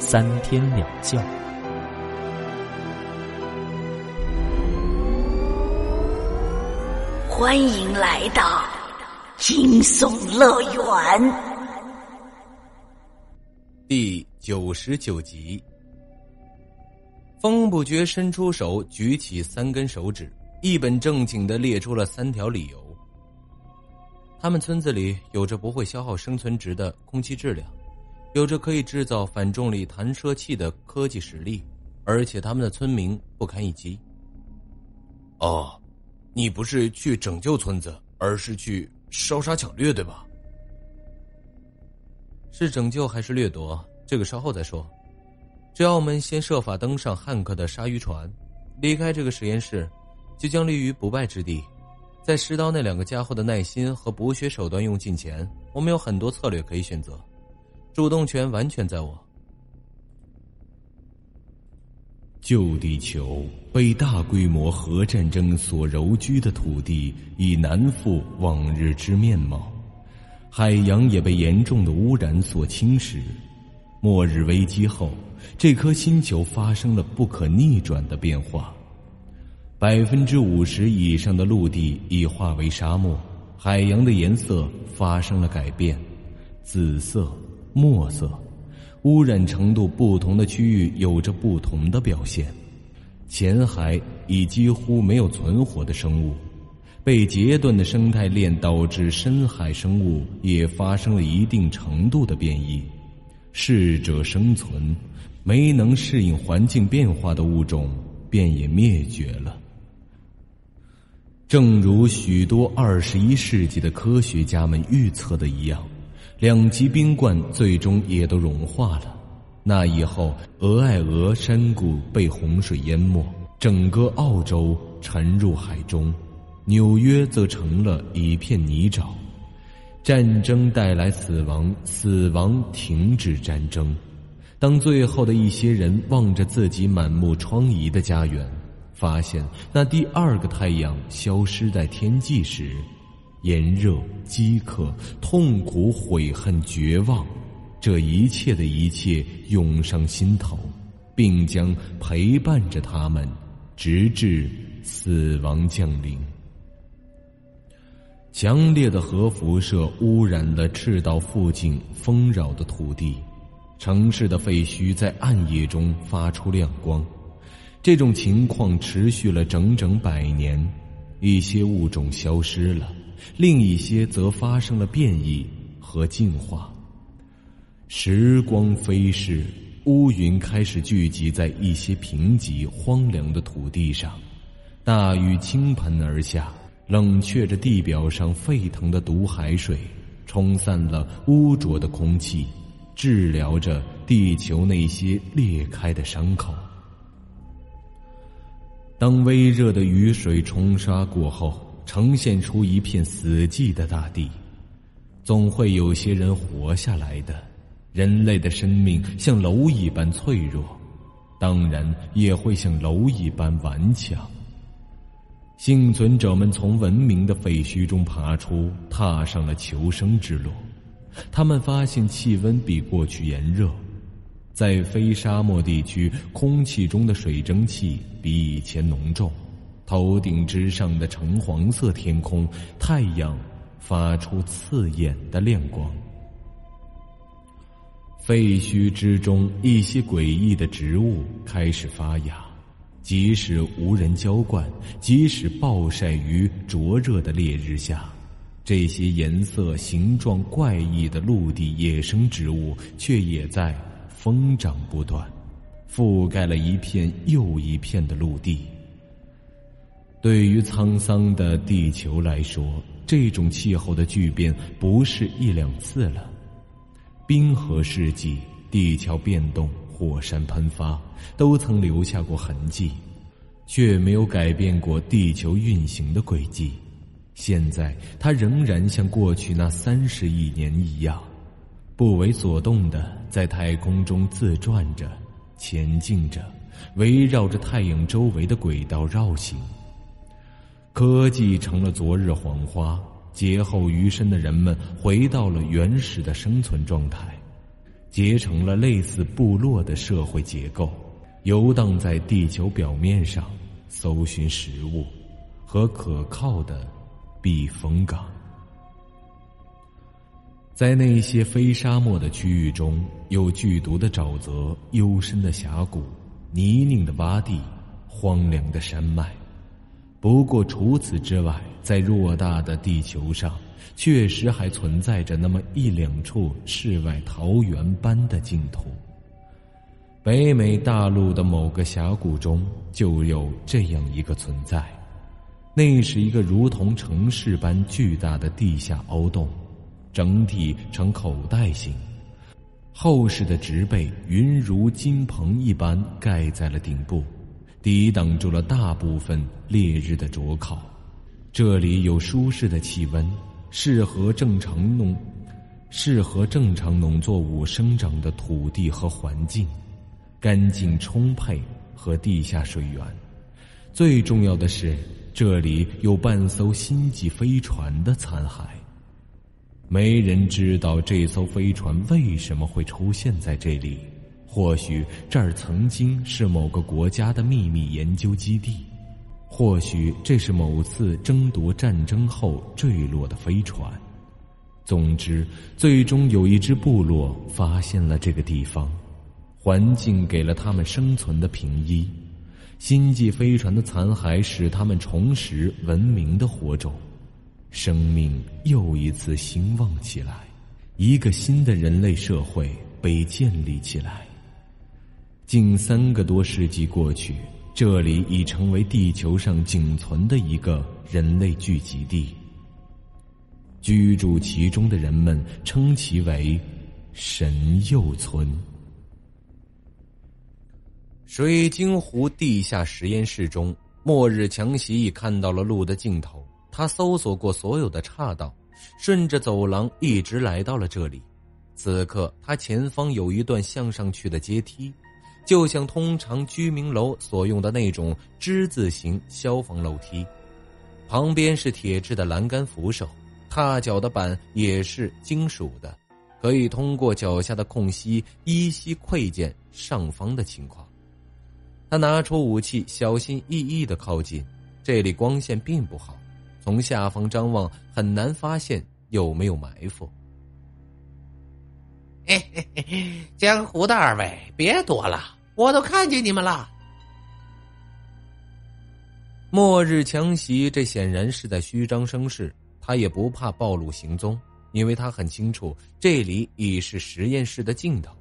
三天两觉。欢迎来到惊悚乐园第九十九集。风不觉伸出手，举起三根手指，一本正经的列出了三条理由。他们村子里有着不会消耗生存值的空气质量，有着可以制造反重力弹射器的科技实力，而且他们的村民不堪一击。哦，你不是去拯救村子，而是去烧杀抢掠，对吧？是拯救还是掠夺？这个稍后再说。只要我们先设法登上汉克的鲨鱼船，离开这个实验室，就将立于不败之地。在石刀那两个家伙的耐心和补血手段用尽前，我们有很多策略可以选择，主动权完全在我。旧地球被大规模核战争所蹂躅的土地已难复往日之面貌，海洋也被严重的污染所侵蚀。末日危机后，这颗星球发生了不可逆转的变化。百分之五十以上的陆地已化为沙漠，海洋的颜色发生了改变，紫色、墨色，污染程度不同的区域有着不同的表现。浅海已几乎没有存活的生物，被截断的生态链导致深海生物也发生了一定程度的变异。适者生存，没能适应环境变化的物种便也灭绝了。正如许多二十一世纪的科学家们预测的一样，两极冰冠最终也都融化了。那以后，俄亥俄山谷被洪水淹没，整个澳洲沉入海中，纽约则成了一片泥沼。战争带来死亡，死亡停止战争。当最后的一些人望着自己满目疮痍的家园，发现那第二个太阳消失在天际时，炎热、饥渴、痛苦、悔恨、绝望，这一切的一切涌上心头，并将陪伴着他们，直至死亡降临。强烈的核辐射污染了赤道附近丰饶的土地，城市的废墟在暗夜中发出亮光。这种情况持续了整整百年，一些物种消失了，另一些则发生了变异和进化。时光飞逝，乌云开始聚集在一些贫瘠荒凉的土地上，大雨倾盆而下。冷却着地表上沸腾的毒海水，冲散了污浊的空气，治疗着地球那些裂开的伤口。当微热的雨水冲刷过后，呈现出一片死寂的大地，总会有些人活下来的。人类的生命像蝼蚁般脆弱，当然也会像蝼蚁般顽强。幸存者们从文明的废墟中爬出，踏上了求生之路。他们发现气温比过去炎热，在非沙漠地区，空气中的水蒸气比以前浓重。头顶之上的橙黄色天空，太阳发出刺眼的亮光。废墟之中，一些诡异的植物开始发芽。即使无人浇灌，即使暴晒于灼热的烈日下，这些颜色、形状怪异的陆地野生植物却也在疯长不断，覆盖了一片又一片的陆地。对于沧桑的地球来说，这种气候的巨变不是一两次了。冰河世纪，地壳变动。火山喷发，都曾留下过痕迹，却没有改变过地球运行的轨迹。现在，它仍然像过去那三十亿年一样，不为所动的在太空中自转着、前进着，围绕着太阳周围的轨道绕行。科技成了昨日黄花，劫后余生的人们回到了原始的生存状态，结成了类似部落的社会结构，游荡在地球表面上，搜寻食物和可靠的避风港。在那些非沙漠的区域中，有剧毒的沼泽、幽深的峡谷、泥泞的洼地、荒凉的山脉。不过，除此之外，在偌大的地球上，确实还存在着那么一两处世外桃源般的净土。北美大陆的某个峡谷中就有这样一个存在，那是一个如同城市般巨大的地下凹洞，整体呈口袋形，厚实的植被云如金棚一般盖在了顶部。抵挡住了大部分烈日的灼烤，这里有舒适的气温，适合正常农，适合正常农作物生长的土地和环境，干净充沛和地下水源。最重要的是，这里有半艘星际飞船的残骸。没人知道这艘飞船为什么会出现在这里。或许这儿曾经是某个国家的秘密研究基地，或许这是某次争夺战争后坠落的飞船。总之，最终有一支部落发现了这个地方，环境给了他们生存的平依。星际飞船的残骸使他们重拾文明的火种，生命又一次兴旺起来，一个新的人类社会被建立起来。近三个多世纪过去，这里已成为地球上仅存的一个人类聚集地。居住其中的人们称其为“神佑村”。水晶湖地下实验室中，末日强袭已看到了路的尽头。他搜索过所有的岔道，顺着走廊一直来到了这里。此刻，他前方有一段向上去的阶梯。就像通常居民楼所用的那种之字形消防楼梯，旁边是铁质的栏杆扶手，踏脚的板也是金属的，可以通过脚下的空隙依稀窥见上方的情况。他拿出武器，小心翼翼的靠近。这里光线并不好，从下方张望很难发现有没有埋伏。嘿嘿嘿，江湖的二位，别躲了。我都看见你们了。末日强袭，这显然是在虚张声势。他也不怕暴露行踪，因为他很清楚，这里已是实验室的尽头，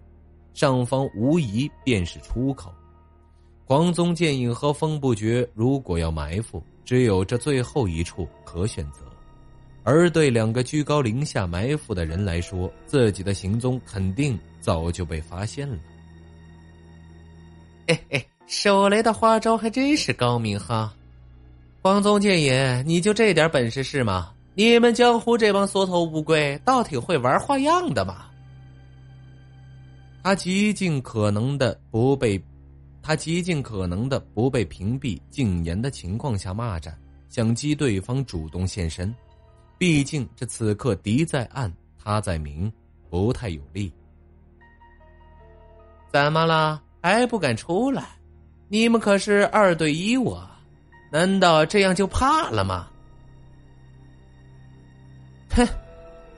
上方无疑便是出口。黄宗剑影和风不绝如果要埋伏，只有这最后一处可选择。而对两个居高临下埋伏的人来说，自己的行踪肯定早就被发现了。嘿嘿，手雷的花招还真是高明哈！黄宗剑影，你就这点本事是吗？你们江湖这帮缩头乌龟，倒挺会玩花样的嘛！他极尽可能的不被，他极尽可能的不被屏蔽、禁言的情况下骂战，想激对方主动现身。毕竟这此刻敌在暗，他在明，不太有利。怎么了？还不敢出来？你们可是二对一我，难道这样就怕了吗？哼，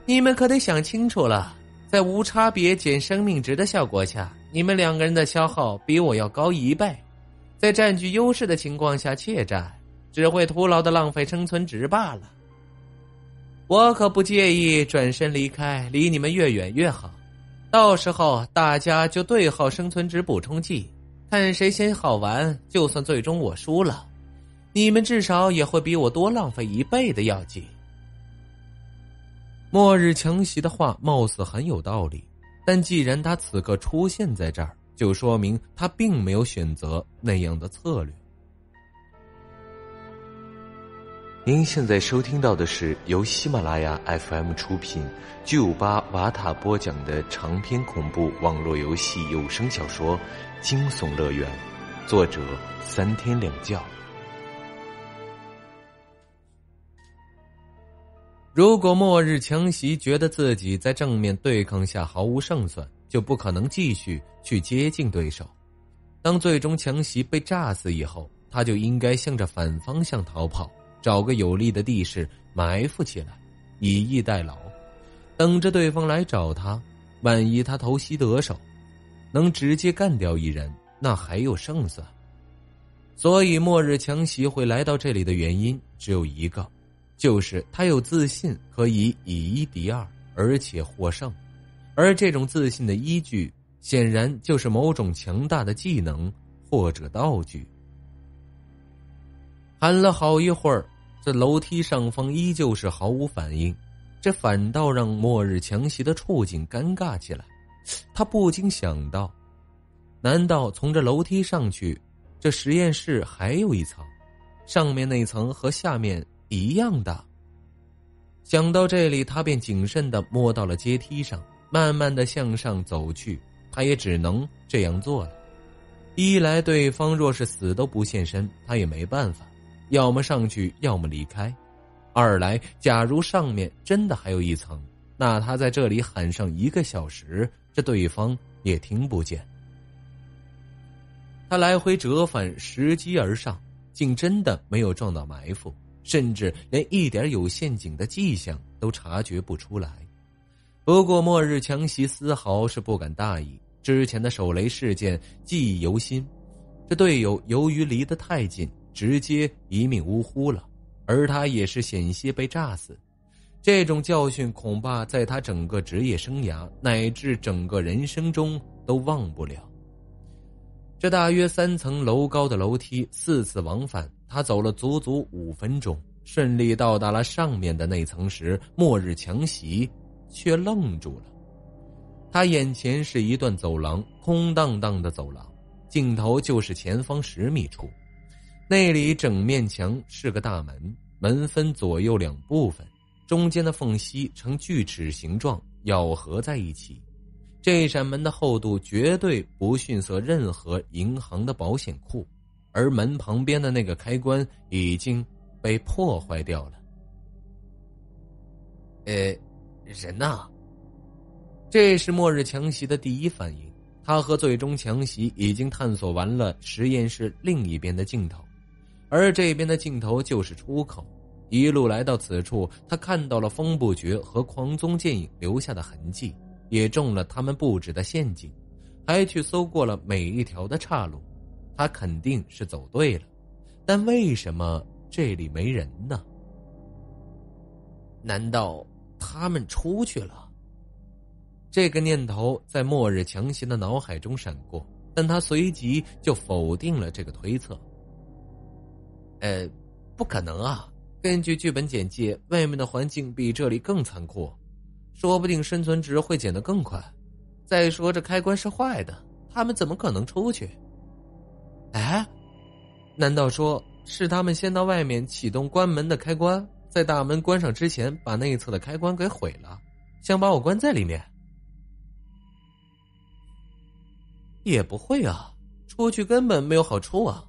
你们可得想清楚了，在无差别减生命值的效果下，你们两个人的消耗比我要高一倍，在占据优势的情况下怯战，只会徒劳的浪费生存值罢了。我可不介意转身离开，离你们越远越好。到时候大家就对号生存值补充剂，看谁先耗完。就算最终我输了，你们至少也会比我多浪费一倍的药剂。末日强袭的话貌似很有道理，但既然他此刻出现在这儿，就说明他并没有选择那样的策略。您现在收听到的是由喜马拉雅 FM 出品、巨五八瓦塔播讲的长篇恐怖网络游戏有声小说《惊悚乐园》，作者三天两觉。如果末日强袭觉得自己在正面对抗下毫无胜算，就不可能继续去接近对手。当最终强袭被炸死以后，他就应该向着反方向逃跑。找个有利的地势埋伏起来，以逸待劳，等着对方来找他。万一他偷袭得手，能直接干掉一人，那还有胜算。所以，末日强袭会来到这里的原因只有一个，就是他有自信可以以一敌二，而且获胜。而这种自信的依据，显然就是某种强大的技能或者道具。喊了好一会儿，这楼梯上方依旧是毫无反应，这反倒让末日强袭的处境尴尬起来。他不禁想到：难道从这楼梯上去，这实验室还有一层，上面那层和下面一样大？想到这里，他便谨慎的摸到了阶梯上，慢慢的向上走去。他也只能这样做了。一来，对方若是死都不现身，他也没办法。要么上去，要么离开。二来，假如上面真的还有一层，那他在这里喊上一个小时，这对方也听不见。他来回折返，拾级而上，竟真的没有撞到埋伏，甚至连一点有陷阱的迹象都察觉不出来。不过，末日强袭丝毫是不敢大意，之前的手雷事件记忆犹新。这队友由于离得太近。直接一命呜呼了，而他也是险些被炸死。这种教训恐怕在他整个职业生涯乃至整个人生中都忘不了。这大约三层楼高的楼梯，四次往返，他走了足足五分钟，顺利到达了上面的那层时，末日强袭却愣住了。他眼前是一段走廊，空荡荡的走廊，尽头就是前方十米处。那里整面墙是个大门，门分左右两部分，中间的缝隙呈锯齿形状咬合在一起。这扇门的厚度绝对不逊色任何银行的保险库，而门旁边的那个开关已经被破坏掉了。呃，人呢？这是末日强袭的第一反应。他和最终强袭已经探索完了实验室另一边的镜头。而这边的尽头就是出口，一路来到此处，他看到了风不绝和狂宗剑影留下的痕迹，也中了他们布置的陷阱，还去搜过了每一条的岔路，他肯定是走对了，但为什么这里没人呢？难道他们出去了？这个念头在末日强行的脑海中闪过，但他随即就否定了这个推测。呃，不可能啊！根据剧本简介，外面的环境比这里更残酷，说不定生存值会减得更快。再说这开关是坏的，他们怎么可能出去？哎，难道说是他们先到外面启动关门的开关，在大门关上之前把内侧的开关给毁了，想把我关在里面？也不会啊，出去根本没有好处啊！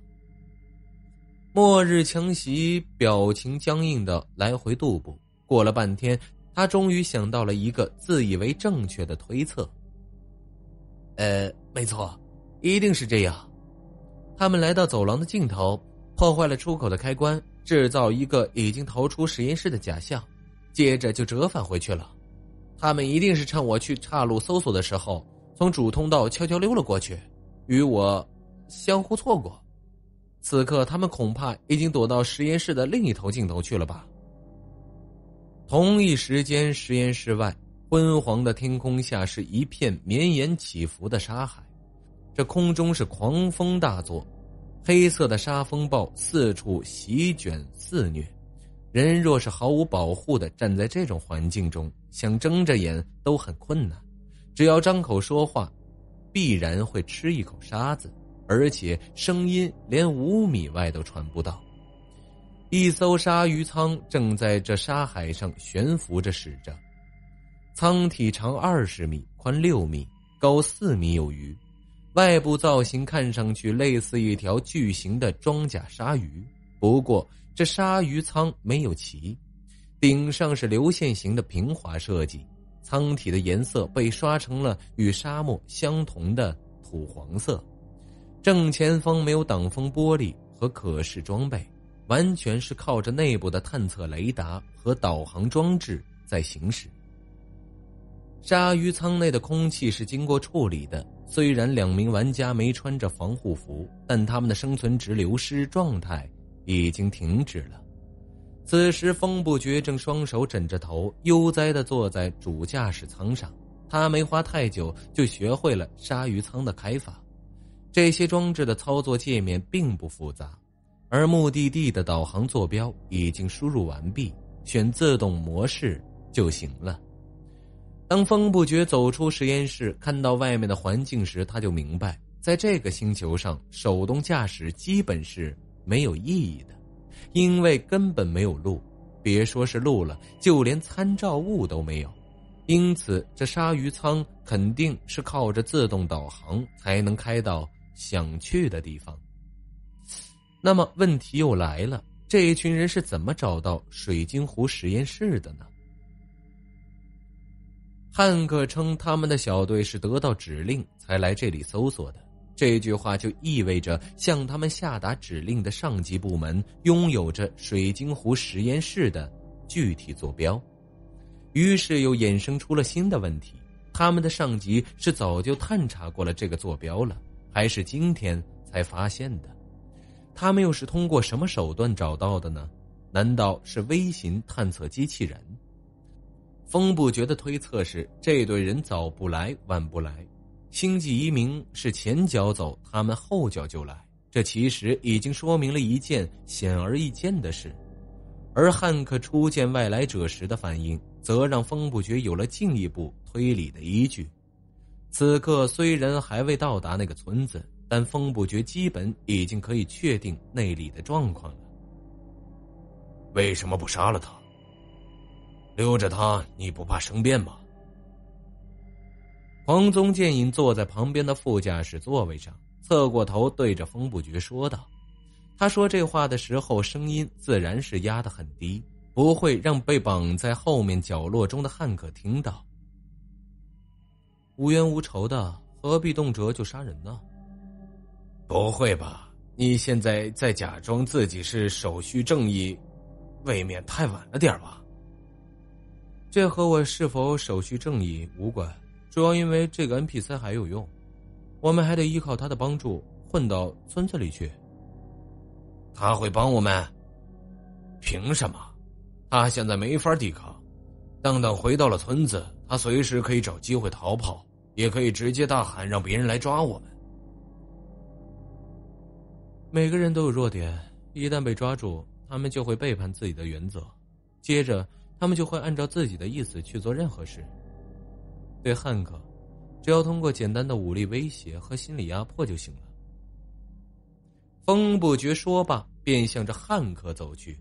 末日强袭，表情僵硬的来回踱步。过了半天，他终于想到了一个自以为正确的推测。呃，没错，一定是这样。他们来到走廊的尽头，破坏了出口的开关，制造一个已经逃出实验室的假象，接着就折返回去了。他们一定是趁我去岔路搜索的时候，从主通道悄悄溜了过去，与我相互错过。此刻，他们恐怕已经躲到实验室的另一头尽头去了吧。同一时间，实验室外昏黄的天空下是一片绵延起伏的沙海，这空中是狂风大作，黑色的沙风暴四处席卷肆虐。人若是毫无保护的站在这种环境中，想睁着眼都很困难。只要张口说话，必然会吃一口沙子，而且声音连五米外都传不到。一艘鲨鱼舱正在这沙海上悬浮着驶着，舱体长二十米，宽六米，高四米有余。外部造型看上去类似一条巨型的装甲鲨鱼，不过这鲨鱼舱没有鳍，顶上是流线型的平滑设计，舱体的颜色被刷成了与沙漠相同的土黄色。正前方没有挡风玻璃和可视装备，完全是靠着内部的探测雷达和导航装置在行驶。鲨鱼舱内的空气是经过处理的。虽然两名玩家没穿着防护服，但他们的生存值流失状态已经停止了。此时，风不绝正双手枕着头，悠哉地坐在主驾驶舱上。他没花太久就学会了鲨鱼舱的开法。这些装置的操作界面并不复杂，而目的地的导航坐标已经输入完毕，选自动模式就行了。当风不觉走出实验室，看到外面的环境时，他就明白，在这个星球上，手动驾驶基本是没有意义的，因为根本没有路，别说是路了，就连参照物都没有。因此，这鲨鱼舱肯定是靠着自动导航才能开到想去的地方。那么，问题又来了：这一群人是怎么找到水晶湖实验室的呢？汉克称，他们的小队是得到指令才来这里搜索的。这句话就意味着，向他们下达指令的上级部门拥有着水晶湖实验室的具体坐标。于是又衍生出了新的问题：他们的上级是早就探查过了这个坐标了，还是今天才发现的？他们又是通过什么手段找到的呢？难道是微型探测机器人？风不觉的推测是，这队人早不来晚不来，星际移民是前脚走，他们后脚就来。这其实已经说明了一件显而易见的事，而汉克初见外来者时的反应，则让风不觉有了进一步推理的依据。此刻虽然还未到达那个村子，但风不觉基本已经可以确定那里的状况了。为什么不杀了他？留着他，你不怕生变吗？黄宗剑影坐在旁边的副驾驶座位上，侧过头对着风不觉说道：“他说这话的时候，声音自然是压得很低，不会让被绑在后面角落中的汉克听到。无冤无仇的，何必动辄就杀人呢？不会吧？你现在在假装自己是手续正义，未免太晚了点吧？”这和我是否手续正义无关，主要因为这个 NPC 还有用，我们还得依靠他的帮助混到村子里去。他会帮我们？凭什么？他现在没法抵抗。等等回到了村子，他随时可以找机会逃跑，也可以直接大喊让别人来抓我们。每个人都有弱点，一旦被抓住，他们就会背叛自己的原则，接着。他们就会按照自己的意思去做任何事。对汉克，只要通过简单的武力威胁和心理压迫就行了。风不觉说罢，便向着汉克走去。